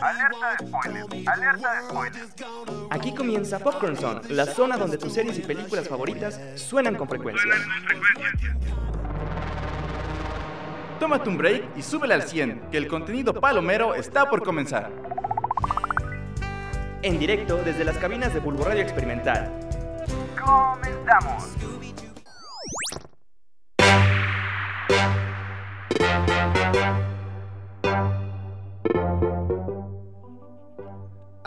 Alerta de spoiler, alerta de spoiler. Aquí comienza Popcorn Zone, la zona donde tus series y películas favoritas suenan con frecuencia. Tómate un break y súbele al 100, que el contenido palomero está por comenzar. En directo desde las cabinas de Bulbo Radio Experimental. Comenzamos.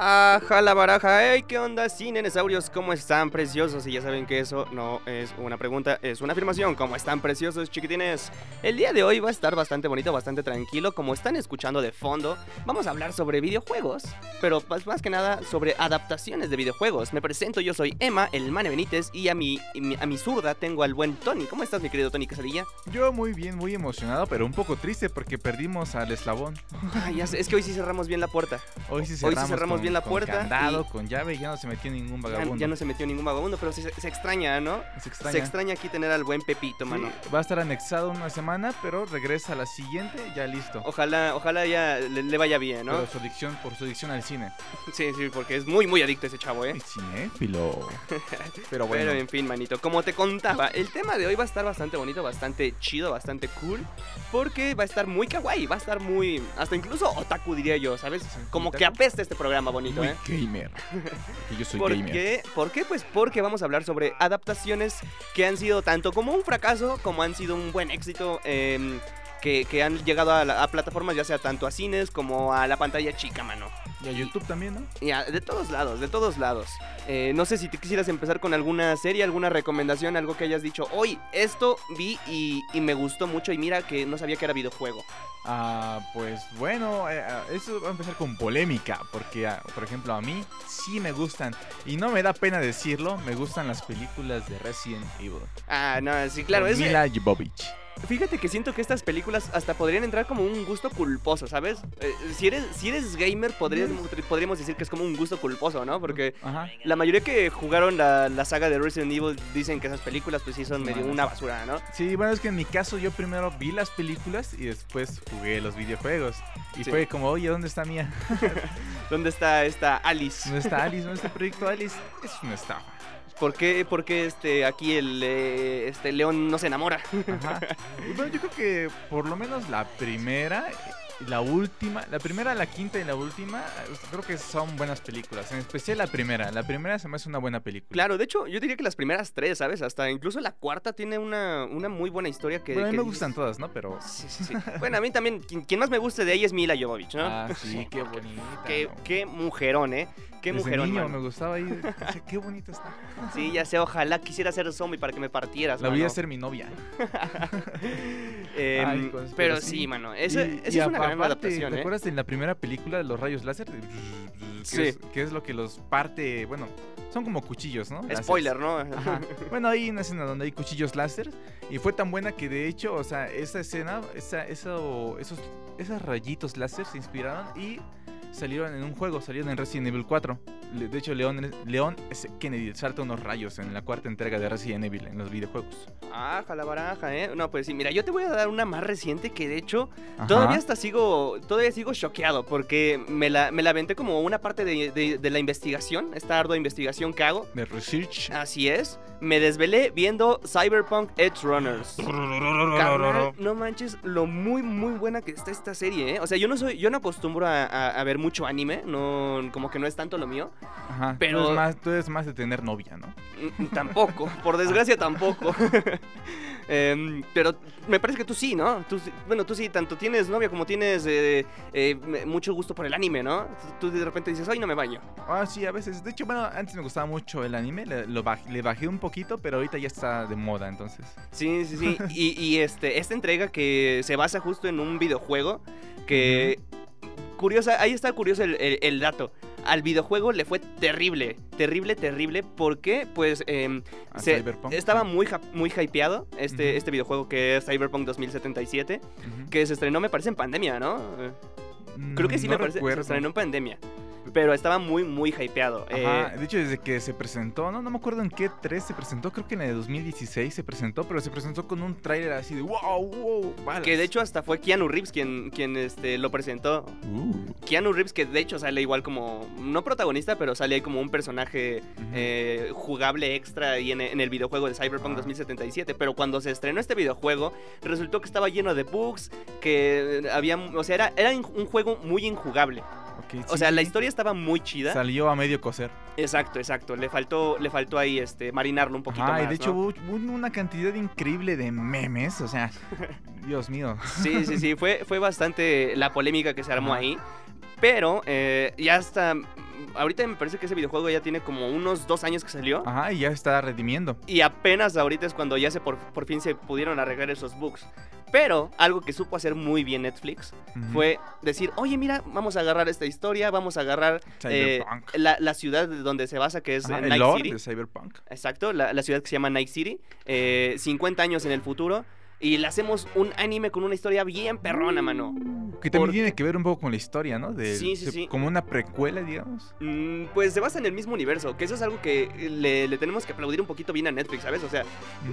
Ajá la baraja, hey, ¿qué onda, cinenesaurios? ¿Cómo están, preciosos? Y ya saben que eso no es una pregunta, es una afirmación. ¿Cómo están, preciosos, chiquitines? El día de hoy va a estar bastante bonito, bastante tranquilo. Como están escuchando de fondo, vamos a hablar sobre videojuegos, pero más, que nada sobre adaptaciones de videojuegos. Me presento, yo soy Emma, el Mane Benítez, y a mi, a mi zurda tengo al buen Tony. ¿Cómo estás, mi querido Tony Casadilla? Yo muy bien, muy emocionado, pero un poco triste porque perdimos al eslabón. Ay, ya sé, es que hoy sí cerramos bien la puerta. Hoy sí Hoy sí cerramos, cerramos bien la con puerta candado, y- con llave y ya no se metió ningún vagabundo. ya no se metió ningún vagabundo, pero se, se extraña, ¿no? Se extraña. Se extraña aquí tener al buen Pepito, Sí, mano. va a estar anexado una semana, pero regresa a la siguiente ya listo. Ojalá, ojalá ya le, le vaya bien, ¿no? Pero su adicción, por su adicción al cine. Sí, sí, porque es muy, muy adicto ese chavo, ¿eh? Es cinéfilo. Pero bueno. Pero en fin, manito, como te contaba, el tema de hoy va a estar bastante bonito, bastante chido, bastante cool, porque va a estar muy kawaii, va a estar muy, hasta incluso otaku diría yo, ¿sabes? Como que apesta este programa bonito, muy ¿eh? gamer. Que yo soy ¿Por gamer. qué? ¿Por qué? Pues porque vamos a hablar sobre adaptaciones que han sido tanto como un fracaso, como han sido un buen éxito, em, que, que han llegado a, la- a plataformas, ya sea tanto a cines como a la pantalla chica, mano. Y a YouTube también, ¿no? Ya, de todos lados, de todos lados. Eh, no sé si te quisieras empezar con alguna serie, alguna recomendación, algo que hayas dicho, hoy esto vi y, y me gustó mucho y mira que no sabía que era videojuego. Ah, pues bueno, eh, ah, eso va a empezar con polémica, porque ah, por ejemplo a mí sí me gustan, y no me da pena decirlo, me gustan las películas de Resident Evil. Ah, no, sí, claro, es... Mila Jovovich. Fíjate que siento que estas películas hasta podrían entrar como un gusto culposo, ¿sabes? Eh, si, eres, si eres gamer, podríamos, podríamos decir que es como un gusto culposo, ¿no? Porque Ajá. la mayoría que jugaron la, la saga de Resident Evil dicen que esas películas pues sí son medio una basura, ¿no? Sí, bueno, es que en mi caso yo primero vi las películas y después jugué los videojuegos. Y Sí. fue como, oye, ¿dónde está Mía? ¿Dónde está esta Alice? ¿Dónde está Alice? ¿Dónde está el proyecto Alice? Es una estafa. ¿Por qué, por qué este, aquí el eh, este león no se enamora? Ajá. Bueno, yo creo que por lo menos la primera y la última, la primera, la quinta y la última, creo que son buenas películas. En especial la primera. La primera se me hace una buena película. Claro, de hecho, yo diría que las primeras tres, ¿sabes? Hasta incluso la cuarta tiene una, una muy buena historia que... Bueno, a mí que me dices- gustan todas, ¿no? Pero. Sí, sí, sí. Bueno, a mí también, quien, quien más me guste de ella es Mila Jovovich, ¿no? Ah, sí, qué bonita. Qué, ¿no? qué mujerón, ¿eh? Qué Desde mujerón, niño me gustaba ahí. qué bonita está. Sí, ya sé, ojalá quisiera ser zombie para que me partieras, La voy a hacer mi novia. Em, Ay, pero sí, mano, esa, Y- esa y es una aparte, adaptación, ¿Te ¿eh? acuerdas en la primera película de los rayos láser? Que, Sí. es, que es lo que los parte. Bueno, son como cuchillos, ¿no? Spoiler, ¿no? Ajá. Bueno, hay una escena donde hay cuchillos láser y fue tan buena que de hecho, o sea, esa escena, esa, eso, esos, esos rayitos láser se inspiraron y salieron en un juego, salieron en Resident Evil 4. Le- De hecho, León, León. Kennedy salta unos rayos en la cuarta entrega de Resident Evil en los videojuegos. Ah, la baraja, ¿eh? No, pues sí, mira, yo te voy a dar una más reciente que de hecho Ajá. todavía hasta sigo, todavía sigo choqueado porque me la, me la aventé como una parte de, de- de la investigación, esta ardua investigación que hago. De Research. Así es, me desvelé viendo Cyberpunk Edge Runners. Carnal, no manches lo muy muy buena que está esta serie, ¿eh? O sea, yo no soy, yo no acostumbro a, a- a ver mucho anime, no, como que no es tanto lo mío. Ajá. pero- Tú eres, más, tú eres más de tener novia, ¿no? Mm, Tampoco, por desgracia tampoco. Em, pero me parece que tú sí, ¿no? Tú, bueno, tú sí, tanto tienes novia como tienes eh, eh, mucho gusto por el anime, ¿no? Tú de repente dices, ay, no me baño. Ah, sí, a veces. De hecho, bueno, antes me gustaba mucho el anime, le, lo baj- le bajé un poquito, pero ahorita ya está de moda, entonces. Sí, sí, sí. Y, y, este, esta entrega que se basa justo en un videojuego que... Curiosa, ahí está curioso el, el- el dato. Al videojuego le fue terrible, terrible, terrible, porque pues se- Cyberpunk. estaba muy, muy hypeado este, este videojuego que es Cyberpunk 2077, Ujú. que se estrenó me parece en pandemia, ¿no? Eh, Creo que sí Mm, No me parece, se estrenó en pandemia. Pero estaba muy, muy hypeado. Ajá, Eh, de hecho, desde que se presentó, no, no me acuerdo en qué 3 se presentó, creo que en el 2016 se presentó, pero se presentó con un tráiler así de wow, wow, balas. que de hecho hasta fue Keanu Reeves quien, quien este, lo presentó. Uh, Keanu Reeves que de hecho sale igual como, no protagonista, pero sale ahí como un personaje eh, jugable extra ahí en, en el videojuego de Cyberpunk Ah. 2077. Pero cuando se estrenó este videojuego, resultó que estaba lleno de bugs, que había, o sea, era, era un juego muy injugable. O sí, sea, la historia estaba muy chida. Salió a medio coser. Exacto, exacto. Le faltó, le faltó ahí este, marinarlo un poquito Ajá, más. y de hecho ¿no? hubo hubo una cantidad increíble de memes, o sea, Dios mío. Sí, sí, sí. Fue, fue bastante la polémica que se armó Ajá. ahí. Pero eh, ya hasta. Ahorita me parece que ese videojuego ya tiene como unos dos años que salió. Ajá, y ya está redimiendo. Y apenas ahorita es cuando ya se por, por fin se pudieron arreglar esos bugs. Pero algo que supo hacer muy bien Netflix fue decir, oye, mira, vamos a agarrar esta historia, vamos a agarrar eh, la, la ciudad de donde se basa, que es Ajá, el Night lore City. de Cyberpunk. Exacto, la, la ciudad que se llama Night City. eh, 50 años en el futuro. Y le hacemos un anime con una historia bien perrona, mano. Que también Por- tiene que ver un poco con la historia, ¿no? De, Sí, sí, sí. Como una precuela, digamos. Mm, Pues se basa en el mismo universo, que eso es algo que le, le tenemos que aplaudir un poquito bien a Netflix, ¿sabes? O sea,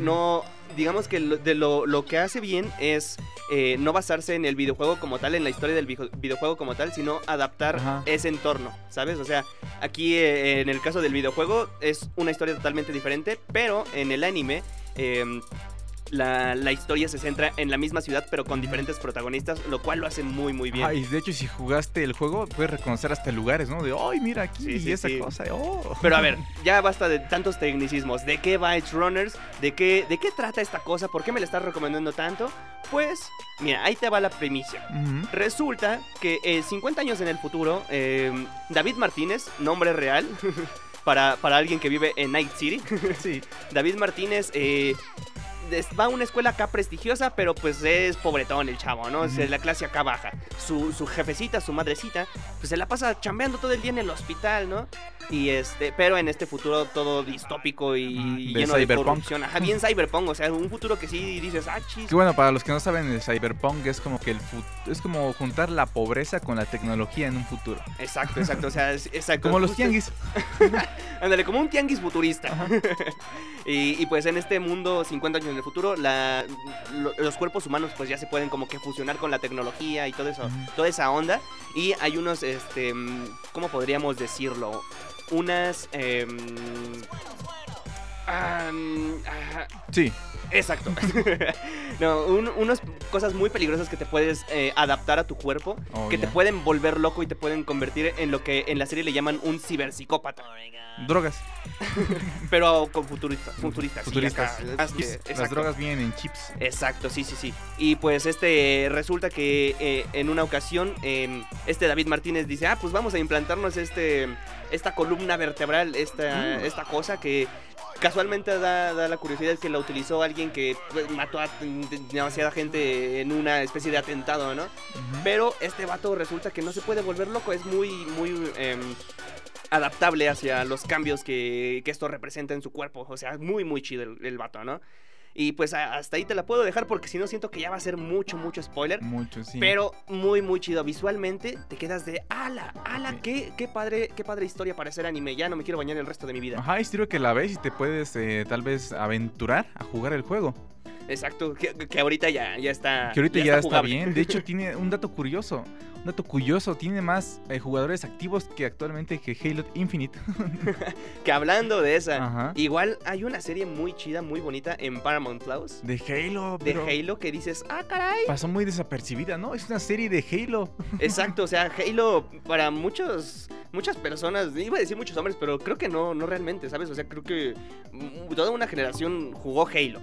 no, digamos que lo, de lo, lo que hace bien es eh, no basarse en el videojuego como tal, en la historia del video- videojuego como tal, sino adaptar Ajá. ese entorno, ¿sabes? O sea, aquí eh, en el caso del videojuego es una historia totalmente diferente, pero en el anime... em, la, la historia se centra en la misma ciudad, pero con diferentes protagonistas, lo cual lo hace muy, muy bien. Ah, y de hecho, si jugaste el juego, puedes reconocer hasta lugares, ¿no? De, ¡ay, mira aquí! Sí, sí, y esa sí. cosa. ¡Oh! Pero a ver, ya basta de tantos tecnicismos. ¿De qué va Edge Runners? ¿De qué, ¿De qué trata esta cosa? ¿Por qué me la estás recomendando tanto? Pues, mira, ahí te va la primicia. Ujú. Resulta que eh, 50 años en el futuro, eh, David Martínez, nombre real, para, para alguien que vive en Night City, Sí. David Martínez eh, va a una escuela acá prestigiosa, pero pues es pobretón el chavo, ¿no? Es de la clase acá baja. Su, su jefecita, su madrecita, pues se la pasa chambeando todo el día en el hospital, ¿no? Y este, pero en este futuro todo distópico y de lleno de corrupción. Ajá, bien cyberpunk, o sea, un futuro que sí dices, ah, chis. Que bueno, para los que no saben, el cyberpunk es como que el fut- es como juntar la pobreza con la tecnología en un futuro. Exacto, exacto, o sea, es- exacto. Como los tianguis. Ándale, como un tianguis futurista. y, y, pues en este mundo, 50 años en el futuro, la- lo- los cuerpos humanos pues ya se pueden como que fusionar con la tecnología y todo eso, toda esa onda. Y hay unos, este, mm, ¿cómo podríamos decirlo? Unas... em, ajá, Sí. Exacto. no, un- unas cosas muy peligrosas que te puedes eh, adaptar a tu cuerpo, Oh, que te pueden volver loco y te pueden convertir en lo que en la serie le llaman un ciberpsicópata. Drogas. Pero con futurista, sí, Futuristas. acá, Chips. Las drogas vienen en chips. Exacto, sí, sí, sí. Y pues este resulta que eh, en una ocasión eh, este David Martínez dice, ah, pues vamos a implantarnos este esta columna vertebral, esta, Mm. esta cosa que casualmente da, da la curiosidad que la utilizó alguien que pues, mató a demasiada gente en una especie de atentado, ¿no? Pero este vato resulta que no se puede volver loco, es muy, muy em, adaptable hacia los cambios que, que esto representa en su cuerpo. O sea, muy, muy chido el, el vato, ¿no? Y pues hasta ahí te la puedo dejar porque si no siento que ya va a ser mucho, mucho spoiler. Mucho, sí. Pero muy, muy chido. Visualmente te quedas de ala, ala, qué, qué padre, qué padre historia para hacer anime. Ya no me quiero bañar el resto de mi vida. Ajá, y sirve que la ves y te puedes eh, tal vez aventurar a jugar el juego. Exacto, que, que ahorita ya, ya está. Que ahorita ya, está, jugable. bien. De hecho, tiene un dato curioso. Dato curioso. Tiene más eh, jugadores activos que actualmente que Halo Infinite. Que hablando de esa, Ajá. igual hay una serie muy chida, muy bonita en Paramount Plus. De Halo. de pero Halo que dices, ah, caray. Pasó muy desapercibida, ¿no? Es una serie de Halo. Exacto, o sea, Halo para muchos, muchas personas, iba a decir muchos hombres, pero creo que no, no realmente, ¿sabes? O sea, creo que mm, toda una generación jugó Halo.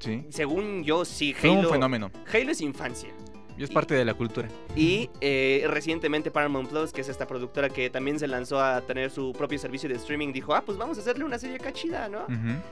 Sí. Según yo, sí, Fue un Halo. fenómeno. Halo es infancia. Y es parte de la cultura. Y eh, recientemente Paramount Plus, que es esta productora que también se lanzó a tener su propio servicio de streaming, dijo, ah, pues vamos a hacerle una serie acá chida, ¿no?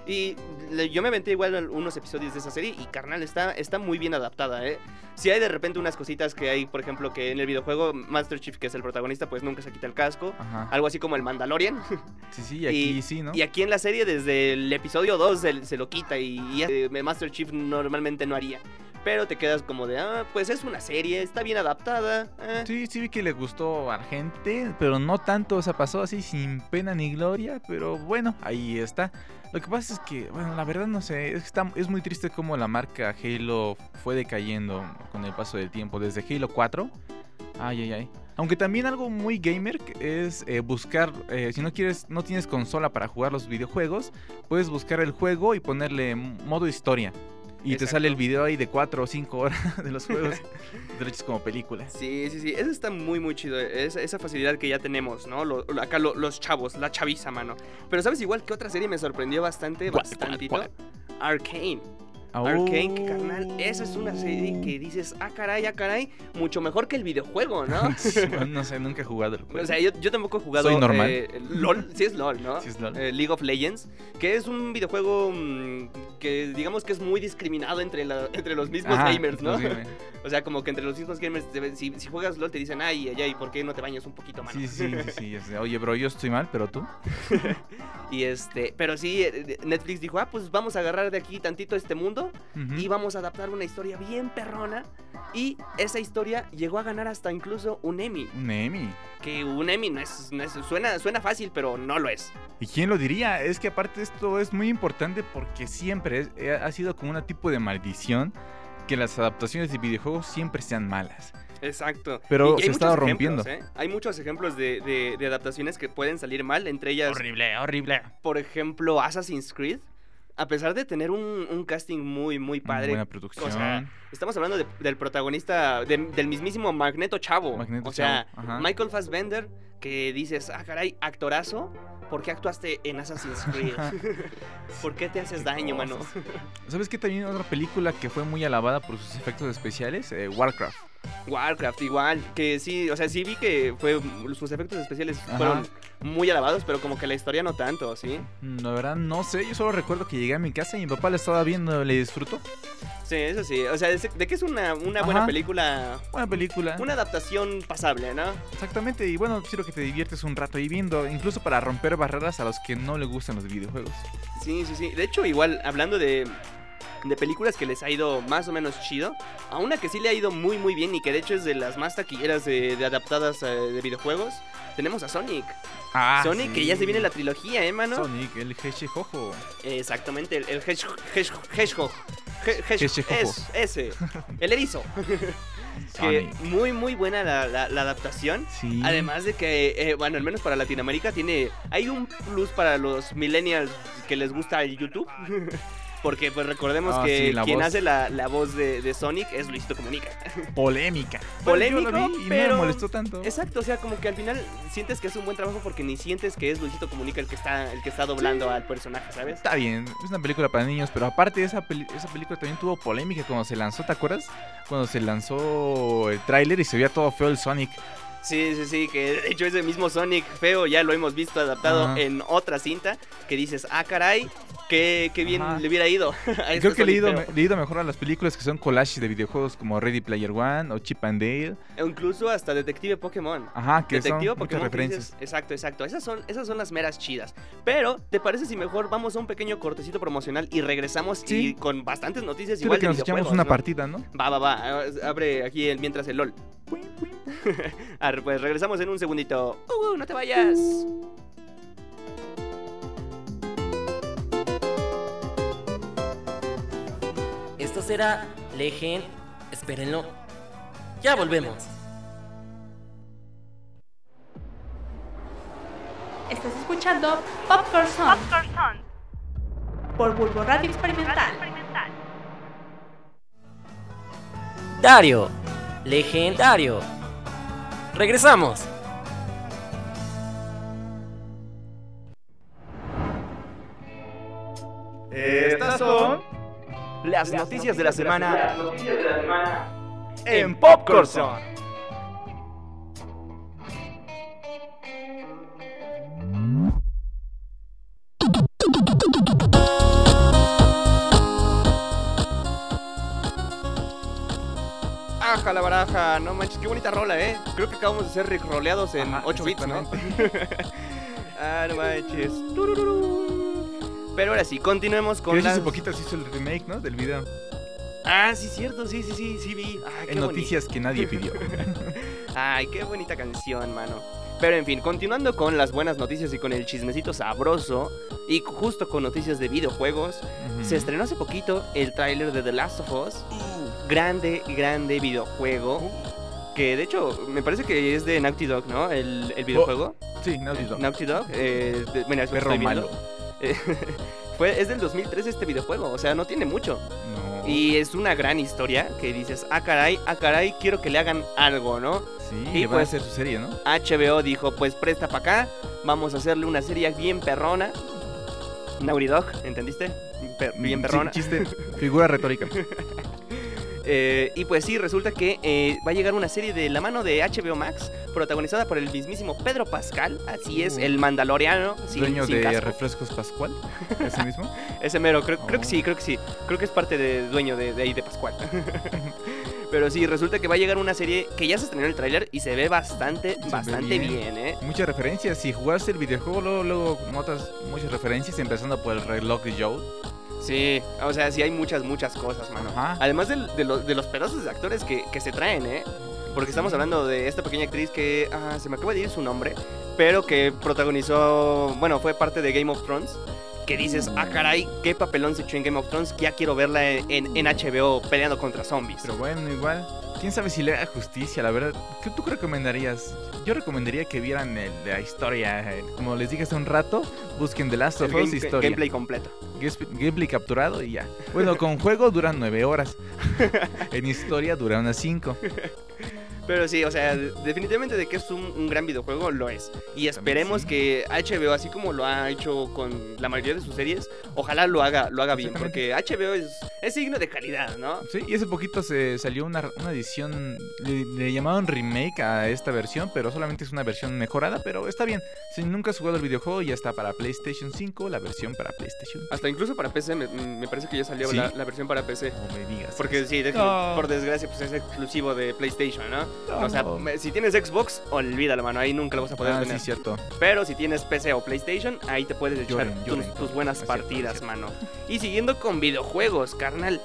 Y le- yo me aventé igual al- unos episodios de esa serie y carnal, está, está muy bien adaptada, ¿eh? Si hay de repente unas cositas que hay, por ejemplo, que en el videojuego Master Chief, que es el protagonista, pues nunca se quita el casco. Ajá. Algo así como el Mandalorian. Sí, sí, y aquí y- sí, ¿no? Y aquí en la serie, desde el episodio 2 se, se lo quita y, y, eh, Master Chief normalmente no haría. Pero te quedas como de, ah, pues es una serie, está bien adaptada. eh". Sí, sí vi que le gustó a la gente, pero no tanto, o sea, pasó así sin pena ni gloria, pero bueno, ahí está. Lo que pasa es que, bueno, la verdad no sé, es, es muy triste cómo la marca Halo fue decayendo con el paso del tiempo, desde Halo 4. Ay, ay, ay. Aunque también algo muy gamer es eh, buscar, eh, si no quieres, no tienes consola para jugar los videojuegos, puedes buscar el juego y ponerle modo historia. Y te sale el video ahí de 4 o 5 horas de los juegos derechos como películas. Sí, sí, sí, eso está muy, muy chido, esa, esa facilidad que ya tenemos, ¿no? Lo- lo- acá lo- los chavos, la chaviza, mano. Pero ¿sabes igual que otra serie me sorprendió bastante, ¿Cuál, bastantito? cuál, Arcane. Arcane, que carnal, esa es una serie que dices, ah, caray, ah, caray, mucho mejor que el videojuego, ¿no? no sé, nunca he jugado el juego. O sea, yo, yo tampoco he jugado. Soy normal. eh, LOL, sí es LOL, ¿no? Sí es LOL. Eh, League of Legends, que es un videojuego mm, que digamos que es muy discriminado entre, la- entre los mismos gamers, ¿no? O sea, como que entre los mismos gamers, si, si juegas LOL te dicen, ay, ay, ay, ¿por qué no te bañas un poquito, mano? Sí, sí, sí, sí. Oye, bro, yo estoy mal, pero tú. Y este, pero sí, eh, Netflix dijo, ah, pues vamos a agarrar de aquí tantito este mundo Ujú. y vamos a adaptar una historia bien perrona. Y esa historia llegó a ganar hasta incluso un Emmy. Un Emmy. Que un Emmy no es, no es- suena, suena fácil, pero no lo es. ¿Y quién lo diría? Es que aparte esto es muy importante porque siempre es- eh, ha sido como un tipo de maldición que las adaptaciones de videojuegos siempre sean malas. Exacto. Pero se ha estado muchos rompiendo. ¿eh? Hay muchos ejemplos de, de- de adaptaciones que pueden salir mal, entre ellas, Horrible, horrible. por ejemplo, Assassin's Creed. A pesar de tener un, un casting muy, muy padre. Buena producción. O sea, estamos hablando de- del protagonista, de- del mismísimo Magneto Chavo. Magneto o sea, Chavo. Michael Fassbender, que dices, ah, caray, actorazo. ¿Por qué actuaste en Assassin's Creed? ¿Por qué te haces daño, mano? ¿Sabes qué? También otra película que fue muy alabada por sus efectos especiales, Eh, Warcraft. Warcraft igual, que sí, o sea, sí vi que fue sus efectos especiales Ajá. fueron muy alabados, pero como que la historia no tanto, ¿sí? Mm, La verdad no sé, yo solo recuerdo que llegué a mi casa y mi papá la estaba viendo, le disfrutó. Sí, eso sí, o sea, de que es una, una buena Ajá. película, Buena película. una adaptación pasable, ¿no? Exactamente, y bueno, quiero que te diviertes un rato ahí viendo, incluso para romper barreras a los que no les gustan los videojuegos. Sí, sí, sí. De hecho, igual, hablando de, de películas que les ha ido más o menos chido, a una que sí le ha ido muy, muy bien y que de hecho es de las más taquilleras de, de adaptadas eh, de videojuegos, tenemos a Sonic. Ah, Sonic, que ya se viene la trilogía, ¿eh, mano? Sonic, el Hedgehog. Exactamente, el, el Hedgehog. Hedgehog. Hedgehog. He- Hedgehog, Hedgehog. es- ese. El erizo. que muy, muy buena la, la- la adaptación. Sí. Además de que, eh, bueno, al menos para Latinoamérica tiene... Hay un plus para los millennials que les gusta el YouTube. Porque pues recordemos Ah, que sí, quien voz. hace la, la voz de, de Sonic es Luisito Comunica. polémica. Polémico, Bueno, y no pero- me molestó tanto. Exacto, o sea, como que al final sientes que es un buen trabajo porque ni sientes que es Luisito Comunica el que está, el que está doblando al personaje, ¿sabes? Está bien, es una película para niños, pero aparte esa, peli- esa película también tuvo polémica cuando se lanzó, ¿te acuerdas? Cuando se lanzó el tráiler y se veía todo feo el Sonic. Sí, sí, sí, que de hecho ese mismo Sonic feo ya lo hemos visto adaptado Ajá. en otra cinta que dices, ah, caray, qué, qué bien Ajá. le hubiera ido. a este Creo que he Sonic leído, feo". me- leído mejor a las películas que son collages de videojuegos como Ready Player One o Chip and Dale. O incluso hasta Detective Pokémon. Ajá, que Detective son muchas Pokémon. que referencias. dices, exacto, exacto. Esas son, esas son las meras chidas. Pero, ¿te parece si mejor vamos a un pequeño cortecito promocional y regresamos y Sí. con bastantes noticias Sí, igual que de nos echamos una ¿no? partida, ¿no? Va, va, va. Abre aquí el mientras el LOL. Arre, pues regresamos en un segundito. Uh, uh, no te vayas. Esto será Legend. Espérenlo. Ya volvemos. Estás escuchando Popcorn Song por Bulbo Radio Experimental. Dario. Legendario. Regresamos. Estas son Las noticias de la semana en Popcorn no manches, qué bonita rola, ¿eh? Creo que acabamos de ser roleados en Ajá, 8 bits, ¿no? ah, no manches. Pero ahora sí, continuemos con las... hace poquito se hizo el remake, ¿no? Del video. Ah, sí, cierto, sí, sí, sí, sí vi. Ah, En bonito. noticias que nadie pidió. Ay, qué bonita canción, mano. Pero en fin, continuando con las buenas noticias y con el chismecito sabroso, y justo con noticias de videojuegos, se estrenó hace poquito el tráiler de The Last of Us. Grande, grande videojuego. Que de hecho, me parece que es de Naughty Dog, ¿no? El, el videojuego. Sí, Naughty Dog. Naughty Dog. Eh, de- mira, es Perro malo. Eh, fue, es del 2003 este videojuego, o sea, no tiene mucho. No. Y es una gran historia que dices, ah, caray, ah, caray, quiero que le hagan algo, ¿no? Sí, y va pues- a hacer su serie, ¿no? HBO dijo, pues presta para acá, vamos a hacerle una serie bien perrona. Naughty Dog, ¿entendiste? Per- bien Sí, perrona. chiste, figura retórica. Eh, y pues sí, resulta que eh, va a llegar una serie de la mano de HBO Max, protagonizada por el mismísimo Pedro Pascal, así es, Uh. el mandaloriano, sin, Dueño sin de casco. Refrescos Pascual. ¿Ese mismo? Ese mero, creo, creo que Oh. sí, creo que sí. Creo que es parte de dueño de, de ahí de Pascual. Pero sí, resulta que va a llegar una serie que ya se estrenó el tráiler y se ve bastante, bastante bien. bien, ¿eh? Muchas referencias. Si jugaste el videojuego, luego, luego notas muchas referencias, empezando por el reloj de Joe. Sí, o sea, sí hay muchas, muchas cosas, mano. Ajá. Además de, lo- de los pedazos de actores que, que se traen, ¿eh? Porque estamos hablando de esta pequeña actriz que, ah, se me acaba de ir su nombre, pero que protagonizó, bueno, fue parte de Game of Thrones. Que dices, ah, caray, qué papelón se echó en Game of Thrones, que ya quiero verla en, en- en HBO peleando contra zombies. Pero bueno, igual. Quién sabe si le haga justicia, la verdad. ¿Qué tú recomendarías? Yo recomendaría que vieran el- la historia. eh, Como les dije hace un rato, busquen The Last of Us historia. gameplay completo. Gameplay capturado y ya. Bueno, con juego duran nueve horas. en historia dura unas cinco. Pero sí, o sea, de- definitivamente de que es un, un gran videojuego, lo es. Y esperemos sí. que HBO, así como lo ha hecho con la mayoría de sus series, ojalá lo haga, lo haga bien, porque. HBO es, es signo de calidad, ¿no? Sí, y hace poquito se salió una, una edición, le, le llamaron remake a esta versión, pero solamente es una versión mejorada, pero está bien. Si nunca has jugado el videojuego, ya está para PlayStation 5, la versión para PlayStation. Hasta incluso para PC, me, me parece que ya salió ¿Sí? la, la versión para PC. No me digas. Porque sí, de- No. por desgracia, pues es exclusivo de PlayStation, ¿no? No. O sea, si tienes Xbox, olvídalo, mano, ahí nunca lo vas a poder Ah, tener. sí, cierto. Pero si tienes PC o PlayStation, ahí te puedes echar Lloren, tus- lloren. tus, buenas es partidas, cierto. mano. Y siguiendo con videojuegos, carnal.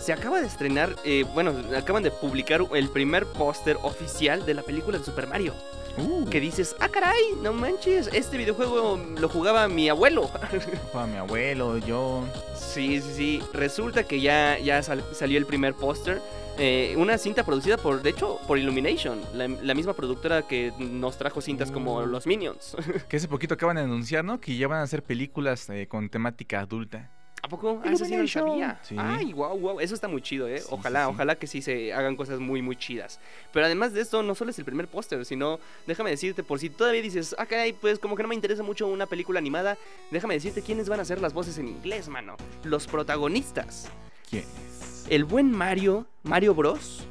Se acaba de estrenar, eh, bueno, acaban de publicar el primer póster oficial de la película de Super Mario. Uh, Que dices, ah, caray, no manches, este videojuego lo jugaba mi abuelo. para mi abuelo, yo. sí, sí, sí. Resulta que ya, ya sal- salió el primer póster. eh, una cinta producida por, de hecho, por Illumination, la, la misma productora que nos trajo cintas como Uh. Los Minions. Que hace poquito acaban de anunciar, ¿no? Que ya van a hacer películas eh, con temática adulta. ¿A poco? Ah, eso sí no lo sabía. Sí. Ay, wow, wow. Eso está muy chido, ¿eh? Sí, ojalá, sí, sí. ojalá que sí se hagan cosas muy, muy chidas. Pero además de esto, no solo es el primer póster, sino, déjame decirte, por si todavía dices, ah, caray, pues como que no me interesa mucho una película animada, déjame decirte quiénes van a ser las voces en inglés, mano. Los protagonistas. ¿Quién es? El buen Mario, Mario Bros,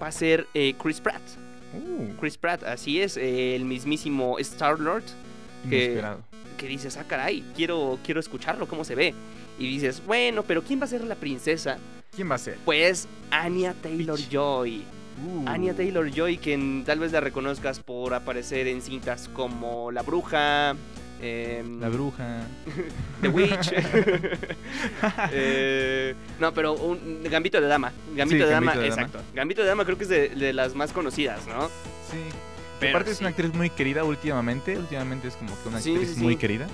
va a ser eh, Chris Pratt. Uh, Chris Pratt, así es, eh, el mismísimo Star-Lord que- inesperado. que dices, ah, caray, quiero, quiero escucharlo, cómo se ve. Y dices, bueno, pero ¿quién va a ser la princesa? ¿Quién va a ser? Pues Anya Taylor Joy. Uh, Anya Taylor Joy, quien tal vez la reconozcas por aparecer en cintas como La Bruja, em, La bruja. The Witch. Eh, no, pero un Gambito de Dama. Gambito Sí, de Dama, Gambito de Dama. exacto. Gambito de Dama creo que es de, de las más conocidas, ¿no? Sí. Pero Aparte es una actriz muy querida últimamente. Últimamente es como que una Sí, actriz muy querida.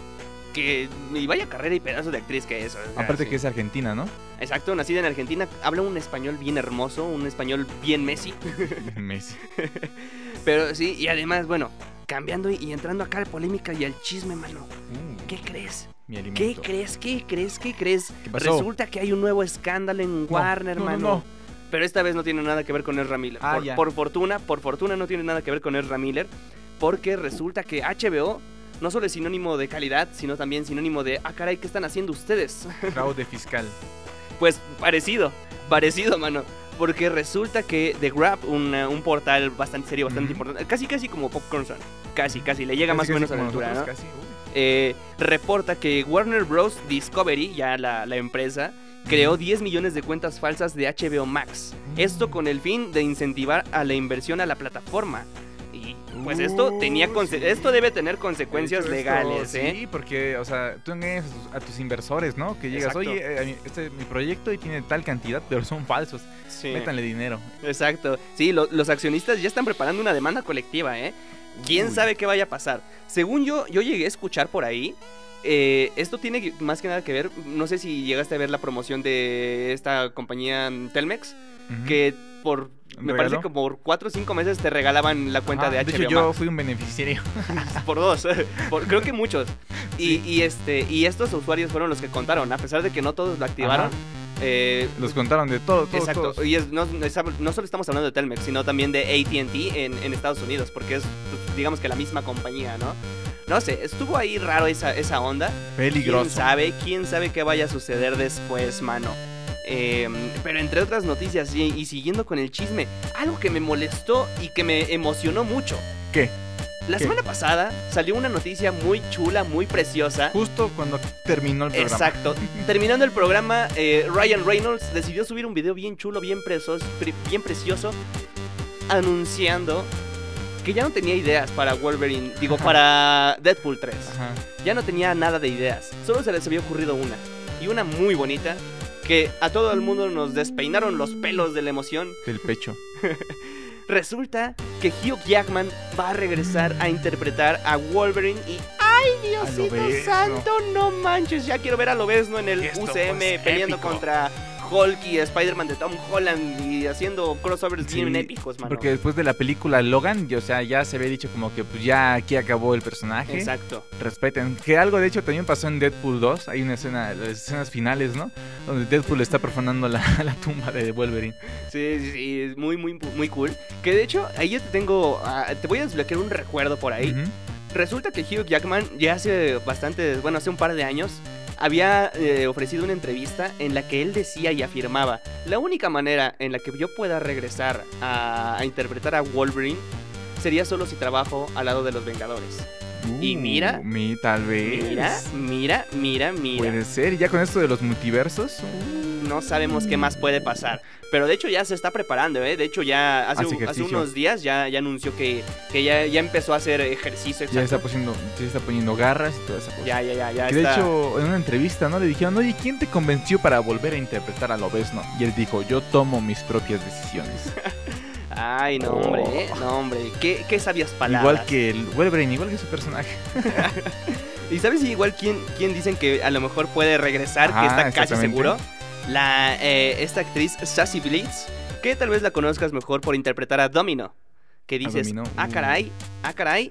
Que y vaya carrera y pedazo de actriz que es. o sea, Aparte sí. que es argentina, ¿no? Exacto, nacida en Argentina, habla un español bien hermoso, un español bien Messi. Messi. Pero sí, y además, bueno, cambiando y, entrando acá a la polémica y al chisme, mano. Uh, ¿Qué crees? mi ¿Qué crees? ¿Qué crees? ¿Qué crees? ¿Qué pasó? Resulta que hay un nuevo escándalo en Warner, no, no, mano. no. Pero esta vez no tiene nada que ver con Ezra Miller. Ah, por fortuna, por fortuna no tiene nada que ver con Ezra Miller. Porque resulta que HBO no solo es sinónimo de calidad, sino también sinónimo de, ah, caray, ¿qué están haciendo ustedes? Fraude fiscal. Pues parecido, parecido, mano. Porque resulta que The Grab, una- un portal bastante serio, bastante importante, casi casi como Popcorn Son, casi casi, le llega Casi, más o menos a la altura, ¿no? casi. Eh, reporta que Warner Bros. Discovery, ya la, la empresa, creó 10 millones de cuentas falsas de HBO Max. Esto con el fin de incentivar a la inversión a la plataforma. Y pues esto tenía esto debe tener consecuencias hecho, legales, esto, ¿eh? Sí, porque, o sea, tú engañas a tus, a tus inversores, ¿no? Que llegas, Exacto. oye, eh, este es mi proyecto y tiene tal cantidad, pero son falsos. Sí. Métanle dinero. Exacto. Sí, lo- los accionistas ya están preparando una demanda colectiva, ¿eh? ¿Quién Uy. sabe qué vaya a pasar? Según yo, yo llegué a escuchar por ahí. eh, esto tiene más que nada que ver, no sé si llegaste a ver la promoción de esta compañía mm, Telmex, que por, me ¿Regalo? parece que por 4 o 5 meses te regalaban la cuenta Ah, de de HBO hecho, yo Max. fui un beneficiario. por dos, por- creo que muchos. Y, y este y estos usuarios fueron los que contaron, a pesar de que no todos lo activaron. Eh, Los contaron de todo, todo, Exacto, todos. y es- no, no es- no solo estamos hablando de Telmex, sino también de ATT en, en Estados Unidos, porque es, digamos que la misma compañía, ¿no? No sé, estuvo ahí raro esa, esa onda. ¿Quién Peligroso. sabe? ¿Quién sabe qué vaya a suceder después, mano? Eh, pero entre otras noticias y, y siguiendo con el chisme, algo que me molestó y que me emocionó mucho. ¿Qué? La ¿Qué? semana pasada salió una noticia muy chula, muy preciosa. Justo cuando terminó el programa. Exacto. Terminando el programa, eh, Ryan Reynolds decidió subir un video bien chulo, bien, presos- pre- bien precioso, anunciando que ya no tenía ideas para Wolverine, digo, para Deadpool 3. Ajá. Ya no tenía nada de ideas, solo se les había ocurrido una, y una muy bonita, que a todo el mundo nos despeinaron los pelos de la emoción. Del pecho. Resulta que Hugh Jackman va a regresar a interpretar a Wolverine y ¡ay, Diosito santo! No manches, ya quiero ver a Lobezno en el Esto UCM fue peleando épico. contra Hulk y Spider-Man de Tom Holland y haciendo crossovers bien Sí, épicos, mano. Porque después de la película Logan, o sea, ya se había dicho como que pues ya aquí acabó el personaje. Exacto. Respeten. Que algo de hecho también pasó en Deadpool 2. Hay una escena, las escenas finales, ¿no? Donde Deadpool está profanando la, la tumba de Wolverine. Sí, sí, sí, es muy, muy, muy cool. Que de hecho, ahí yo te tengo, ah, te voy a desbloquear un recuerdo por ahí. Ujú. Resulta que Hugh Jackman ya hace bastante, bueno, hace un par de años, había eh, ofrecido una entrevista en la que él decía y afirmaba, la única manera en la que yo pueda regresar a, a interpretar a Wolverine sería solo si trabajo al lado de los Vengadores. Y mira, Uh, mi, tal vez. Mira, mira, mira, mira. Puede ser. Y ya con esto de los multiversos. No sabemos qué más puede pasar. Pero de hecho ya se está preparando, ¿eh? De hecho ya hace, Hace unos días ya, ya anunció que, que ya, ya empezó a hacer ejercicio. Ya está exacto. poniendo, ya está poniendo garras y toda esa cosa. Ya, ya, ya, ya Que de está. hecho, en una entrevista, ¿no? Le dijeron, oye, ¿quién te convenció para volver a interpretar a Lobezno? Y él dijo, yo tomo mis propias decisiones. Ay, no, hombre, ¿eh? no, hombre. Qué, qué sabias palabras. igual que el Wolverine, igual que su personaje. ¿Y sabes igual quién, quién dicen que a lo mejor puede regresar? que está casi seguro. La, eh, esta actriz Sassy Blitz, que tal vez la conozcas mejor por interpretar a Domino. Que dices, Domino, ah, uh. caray, ah, caray.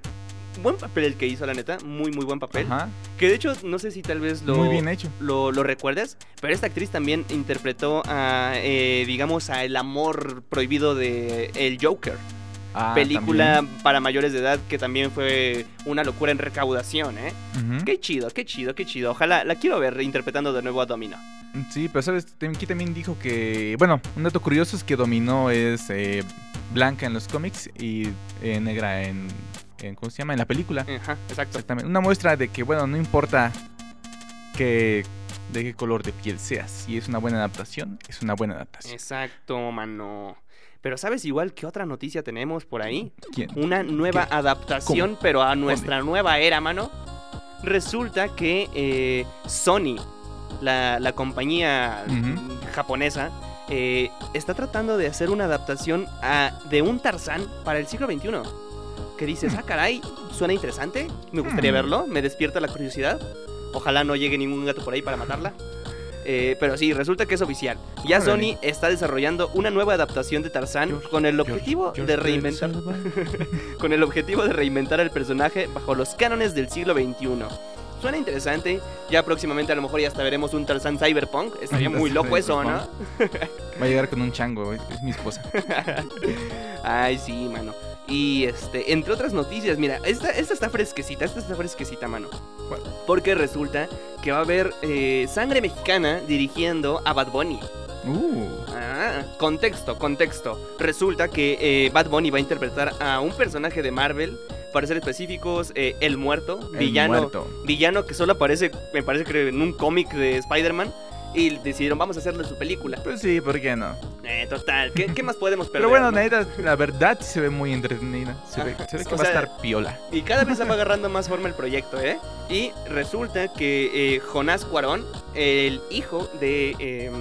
Buen papel el que hizo, la neta. Muy, muy buen papel. Ajá. Que de hecho, no sé si tal vez lo, Muy bien hecho. lo, lo recuerdes, pero esta actriz también interpretó a, eh, digamos, a el amor prohibido de El Joker. Ah, película también. para mayores de edad que también fue una locura en recaudación, ¿eh? Qué chido, qué chido, qué chido. Ojalá la quiero ver interpretando de nuevo a Domino. Sí, pero sabes, aquí también dijo que, bueno, un dato curioso es que Dominó es eh, blanca en los cómics y eh, negra en, en, ¿cómo se llama? En la película. Ajá, exacto. Exactamente. Una muestra de que, bueno, no importa que, de qué color de piel seas, si es una buena adaptación, es una buena adaptación. Exacto, mano. Pero ¿sabes igual qué otra noticia tenemos por ahí? ¿Quién? Una nueva adaptación, pero a nuestra nueva era, mano. Resulta que eh, Sony, la, la compañía japonesa, eh, está tratando de hacer una adaptación a- de un Tarzán para el siglo XXI. Que dices, ah, caray, suena interesante, me gustaría Hmm. verlo, me despierta la curiosidad. Ojalá no llegue ningún gato por ahí para matarla. Eh, pero sí, resulta que es oficial. Ya. Sony está desarrollando una nueva adaptación de Tarzán George- con el objetivo George de reinventar con el objetivo de reinventar al personaje bajo los cánones del siglo XXI. Suena interesante. Ya próximamente a lo mejor ya hasta veremos un Tarzán Cyberpunk. Estaría muy loco eso, ¿no? Va a llegar con un chango, es, es mi esposa. Ay, sí, mano. Y este, entre otras noticias, mira, esta, esta está fresquecita, esta está fresquecita, mano. Porque resulta que va a haber eh, sangre mexicana dirigiendo a Bad Bunny. Uh, Ah, contexto, contexto. Resulta que eh, Bad Bunny va a interpretar a un personaje de Marvel, para ser específicos, eh, El Muerto, el villano, muerto. villano que solo aparece, me parece que en un cómic de Spider-Man. Y decidieron, vamos a hacerle su película. Pues sí, ¿por qué no? Eh, total, ¿qué, qué más podemos perder? Pero bueno, no? la verdad se ve muy entretenida. Se ve, se ve que O va a estar piola. Y cada vez se va agarrando más forma el proyecto, ¿eh? Y resulta que eh, Jonás Cuarón, el hijo de eh,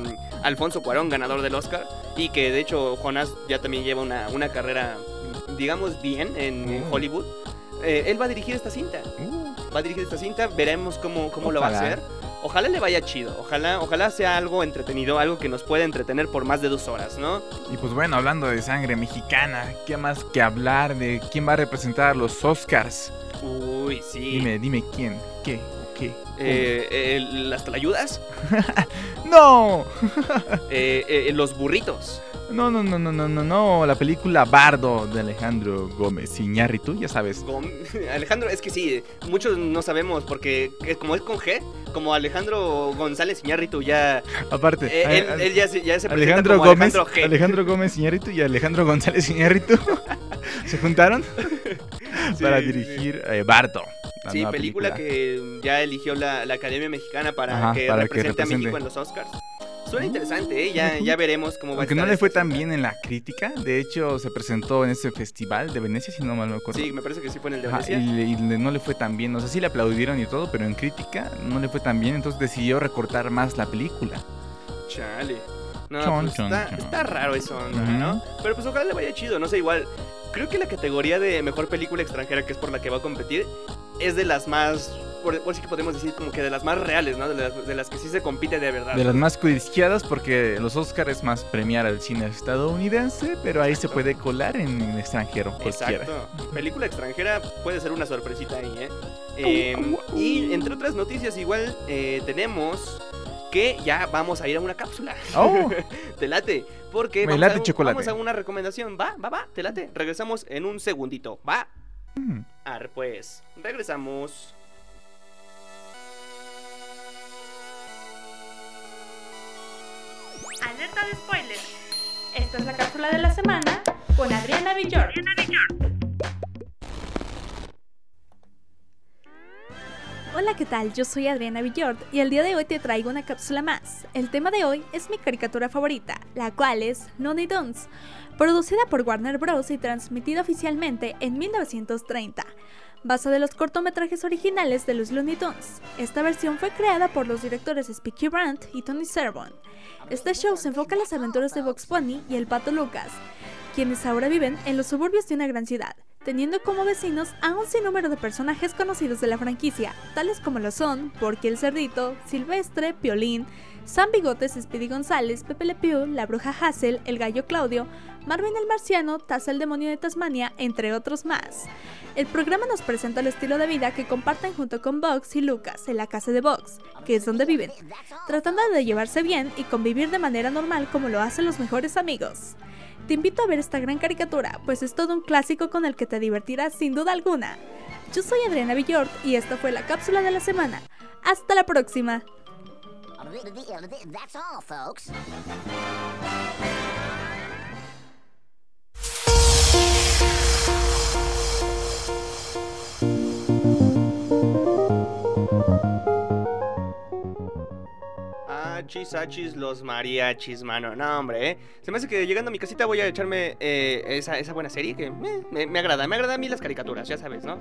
Alfonso Cuarón, ganador del Oscar, y que de hecho Jonás ya también lleva una, una carrera, digamos, bien en, Oh. Hollywood, eh, él va a dirigir esta cinta. Uh, Va a dirigir esta cinta, veremos cómo, cómo lo va a hacer. Ojalá le vaya chido, ojalá, ojalá sea algo entretenido, algo que nos pueda entretener por más de dos horas, ¿no? y pues bueno, hablando de sangre mexicana, ¿qué más que hablar de quién va a representar los Oscars? Uy, sí. Dime, dime quién, qué, qué. Eh, el- las tlayudas, ¡No! eh, eh, los burritos. No, no, no, no, no, no, no. La película Bardo de Alejandro Gómez Iñárritu, ya sabes. Gom- Alejandro, es que sí, muchos no sabemos porque es- como es con G, como Alejandro González Iñárritu ya, Aparte, eh, él, ya, se, ya se Alejandro como Gómez, Alejandro G. Alejandro Gómez Iñárritu y Alejandro González Iñárritu se juntaron Sí, para sí. dirigir eh, Bardo. La Sí, nueva película, que ya eligió la, la Academia Mexicana para, Ajá, que, para que represente a represente. México en los Oscars. Suena interesante, ¿eh? ya, ya veremos cómo va Aunque a no estar le fue tan bien en la crítica, de hecho se presentó en ese festival de Venecia, si no mal me acuerdo. Sí, me parece que sí fue en el de Ajá, Venecia. y, le- y le- no le fue tan bien, o sea, sí le aplaudieron y todo, pero en crítica no le fue tan bien, entonces decidió recortar más la película. Chale. No, Chon, pues chon, está, chon. está raro eso, ¿no? Ujú. ¿no? Pero pues ojalá le vaya chido, no sé, igual. Creo que la categoría de mejor película extranjera, que es por la que va a competir, es de las más. Por, por sí que podemos decir como que de las más reales, ¿no? De las, de las que sí se compite de verdad. De las más codiciadas porque los Oscars es más premiar al cine estadounidense, pero ahí se puede colar en, en extranjero cualquiera. Exacto. Película extranjera puede ser una sorpresita ahí, ¿eh? Em, y entre otras noticias, igual eh, tenemos que ya vamos a ir a una cápsula. Oh, te late. Porque Me vamos, late a, un- chocolate. vamos a una recomendación. Va, va, va, te late. Regresamos en un segundito. Va. mm. Ar, pues. Regresamos. Alerta de spoiler. Esta es la cápsula de la semana con Adriana Villor. Hola, ¿qué tal? Yo soy Adriana Villord y el día de hoy te traigo una cápsula más. El tema de hoy es mi caricatura favorita, la cual es Looney Tunes, producida por Warner Bros. y transmitida oficialmente en 1930. Basada en los cortometrajes originales de los Looney Tunes, esta versión fue creada por los directores Spicky Brandt y Tony Servon. Este show se enfoca en las aventuras de Box Bunny y el pato Lucas, quienes ahora viven en los suburbios de una gran ciudad, teniendo como vecinos a un sinnúmero de personajes conocidos de la franquicia, tales como lo son Porky el Cerdito, Silvestre, Piolín, Sam Bigotes, Speedy González, Pepe Le Pew, la bruja Hassel, el gallo Claudio, Marvin el Marciano, Taz el demonio de Tasmania, entre otros más. El programa nos presenta el estilo de vida que comparten junto con Box y Lucas en la casa de Box, que es donde viven, tratando de llevarse bien y convivir de manera normal como lo hacen los mejores amigos. Te invito a ver esta gran caricatura, pues es todo un clásico con el que te divertirás sin duda alguna. Yo soy Adriana Villord y esta fue la cápsula de la semana. Hasta la próxima. Achis, achis, los mariachis, mano. No, hombre, ¿eh? Se me hace que llegando a mi casita voy a echarme eh, esa, esa buena serie que eh, me, me agrada. Me agrada a mí las caricaturas, ya sabes, ¿no?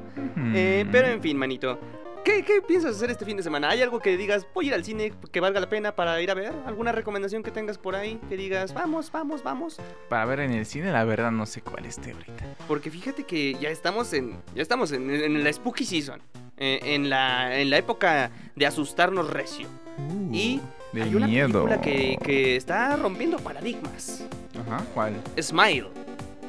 Eh, Mm. pero en fin, manito. ¿Qué, ¿Qué piensas hacer este fin de semana? ¿Hay algo que digas, voy a ir al cine que valga la pena para ir a ver? ¿Alguna recomendación que tengas por ahí? Que digas, vamos, vamos, vamos. Para ver en el cine, la verdad no sé cuál esté ahorita. Porque fíjate que ya estamos en. Ya estamos en, en la spooky season. eh, en, la, en la época de asustarnos recio. Y de hay una miedo. película que, que está rompiendo paradigmas. Ajá, ¿cuál? Smile.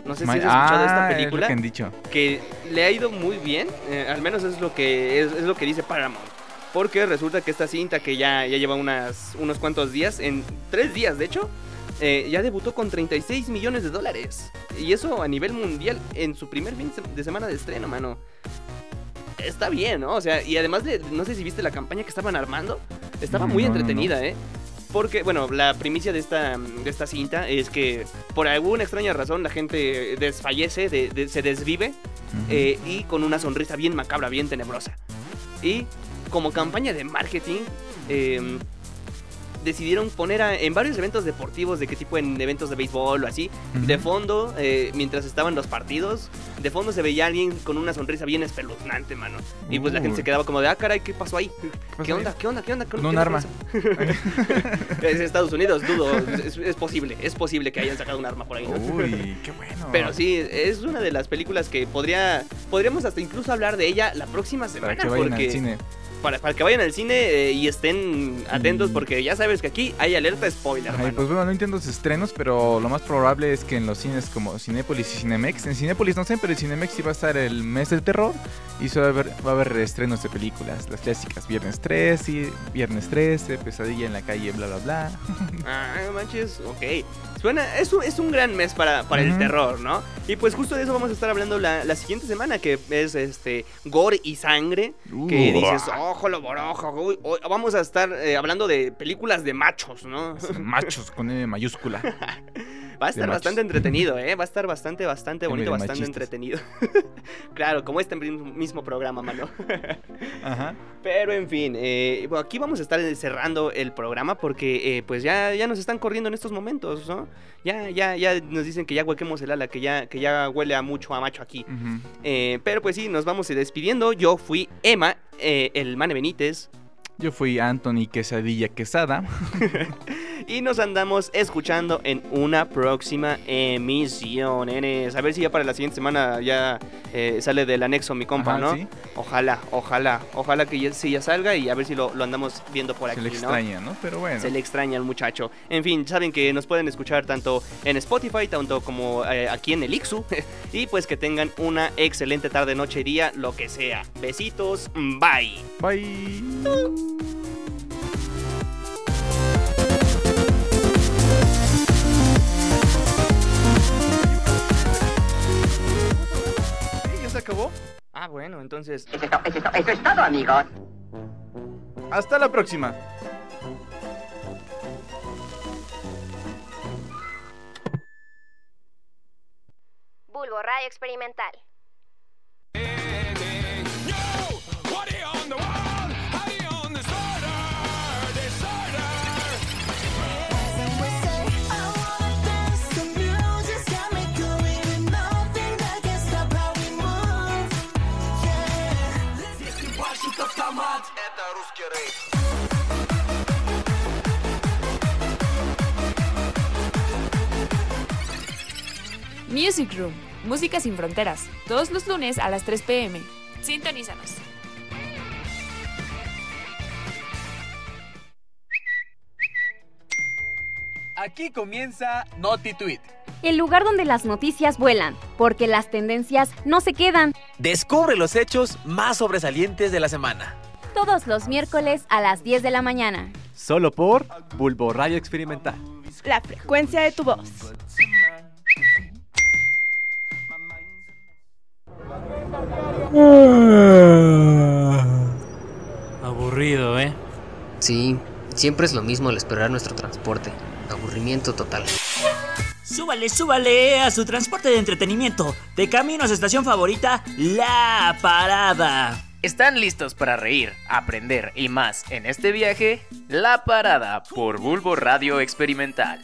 No sé Smile- si has escuchado de esta Ah, es lo película. que han dicho. que le ha ido muy bien, eh, al menos es lo que es, es lo que dice Paramount. Porque resulta que esta cinta que ya, ya lleva unas, unos cuantos días, en tres días de hecho, eh, ya debutó con 36 millones de dólares. Y eso a nivel mundial en su primer fin de semana de estreno, mano. Está bien, ¿no? O sea, y además, de, no sé si viste la campaña que estaban armando. Estaba muy No, no, no. entretenida, ¿eh? Porque, bueno, la primicia de esta, de esta cinta es que por alguna extraña razón la gente desfallece, de- de- se desvive eh, y con una sonrisa bien macabra, bien tenebrosa. Y como campaña de marketing, eh, decidieron poner a- en varios eventos deportivos, de qué tipo en eventos de béisbol o así, de fondo, eh, mientras estaban los partidos, de fondo se veía alguien con una sonrisa bien espeluznante, mano. Y pues la gente se quedaba como de, ah, caray, ¿qué pasó ahí? ¿Qué, pasó onda? ahí? ¿Qué onda? ¿Qué onda? ¿Qué Con qué un arma. es Estados Unidos, dudo. Es, es posible, es posible que hayan sacado un arma por ahí, ¿no? Uy, qué bueno. Pero sí, es una de las películas que podría, podríamos hasta incluso hablar de ella la próxima semana. Para que vayan porque al cine. Para, para que vayan al cine eh, y estén atentos, porque ya sabes que aquí hay alerta spoiler, Ajá, y hermano. pues bueno, no entiendo los estrenos, pero lo más probable es que en los cines como Cinépolis y Cinemex, en Cinépolis no sé, pero en Cinemex sí va a estar el mes del terror y solo va a haber, va a haber estrenos de películas, las clásicas, Viernes 3 y Viernes 13, Pesadilla en la calle, bla bla bla. Ah, manches, ok. Suena, es un, es un gran mes para, para el terror, ¿no? Y pues justo de eso vamos a estar hablando la, la siguiente semana, que es este gore y sangre. Que Uh, dices, ojo, lo borojo, uy, uy, vamos a estar eh, hablando de películas de machos, ¿no? Machos con M mayúscula. Va a estar bastante entretenido, ¿eh? Va a estar bastante, bastante bonito, bastante machistas. entretenido. claro, como este mismo programa, mano. Ajá. Pero en fin, eh, aquí vamos a estar cerrando el programa porque eh, pues ya, ya nos están corriendo en estos momentos, ¿no? Ya, ya, ya nos dicen que ya huequemos el ala, que ya, que ya huele a mucho a macho aquí. Eh, pero pues sí, nos vamos despidiendo. Yo fui Emma, eh, el Mane Benítez. Yo fui Anthony Quesadilla Quesada. Y nos andamos escuchando en una próxima emisión, nenes. A ver si ya para la siguiente semana ya eh, sale del anexo mi compa, Ajá, ¿no? sí. Ojalá, ojalá, ojalá que ya, sí ya salga y a ver si lo, lo andamos viendo por Se aquí, le ¿no? extraña, ¿no? Pero bueno. Se le extraña al muchacho. En fin, saben que nos pueden escuchar tanto en Spotify, tanto como eh, aquí en el Ixu. y pues que tengan una excelente tarde, noche, día, lo que sea. Besitos, bye. Bye. Ah, bueno, entonces... Eso es, to- eso es to- eso es todo, amigos. Hasta la próxima. Bulbo Radio Experimental. Music Room, música sin fronteras, todos los lunes a las 3 pm. Sintonízanos. Aquí comienza NotiTweet. El lugar donde las noticias vuelan, porque las tendencias no se quedan. Descubre los hechos más sobresalientes de la semana. Todos los miércoles a las 10 de la mañana. Solo por Bulbo Radio Experimental. La frecuencia de tu voz. Aburrido, ¿eh? Sí, siempre es lo mismo al esperar nuestro transporte. Aburrimiento total. Súbale, súbale a su transporte de entretenimiento. De camino a su estación favorita, La Parada. ¿Están listos para reír, aprender y más en este viaje? La Parada por Bulbo Radio Experimental.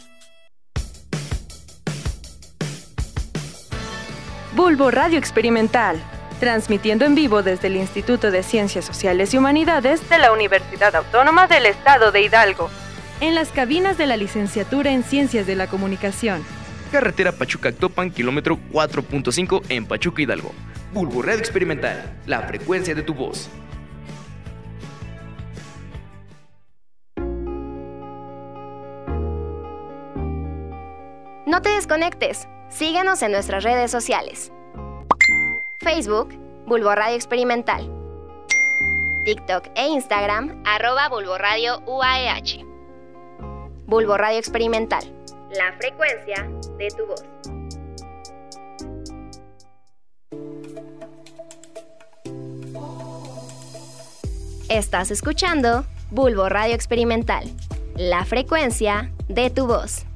Bulbo Radio Experimental, transmitiendo en vivo desde el Instituto de Ciencias Sociales y Humanidades de la Universidad Autónoma del Estado de Hidalgo, en las cabinas de la licenciatura en Ciencias de la Comunicación. Carretera Pachuca-Actopan, kilómetro 4.5 en Pachuca Hidalgo. Bulbo Experimental, la frecuencia de tu voz. No te desconectes. Síguenos en nuestras redes sociales. Facebook, Bulbo Radio Experimental. TikTok e Instagram, arroba Bulbo Radio UAEH. Bulbo Radio Experimental. La frecuencia de tu voz. Estás escuchando Bulbo Radio Experimental. La frecuencia de tu voz.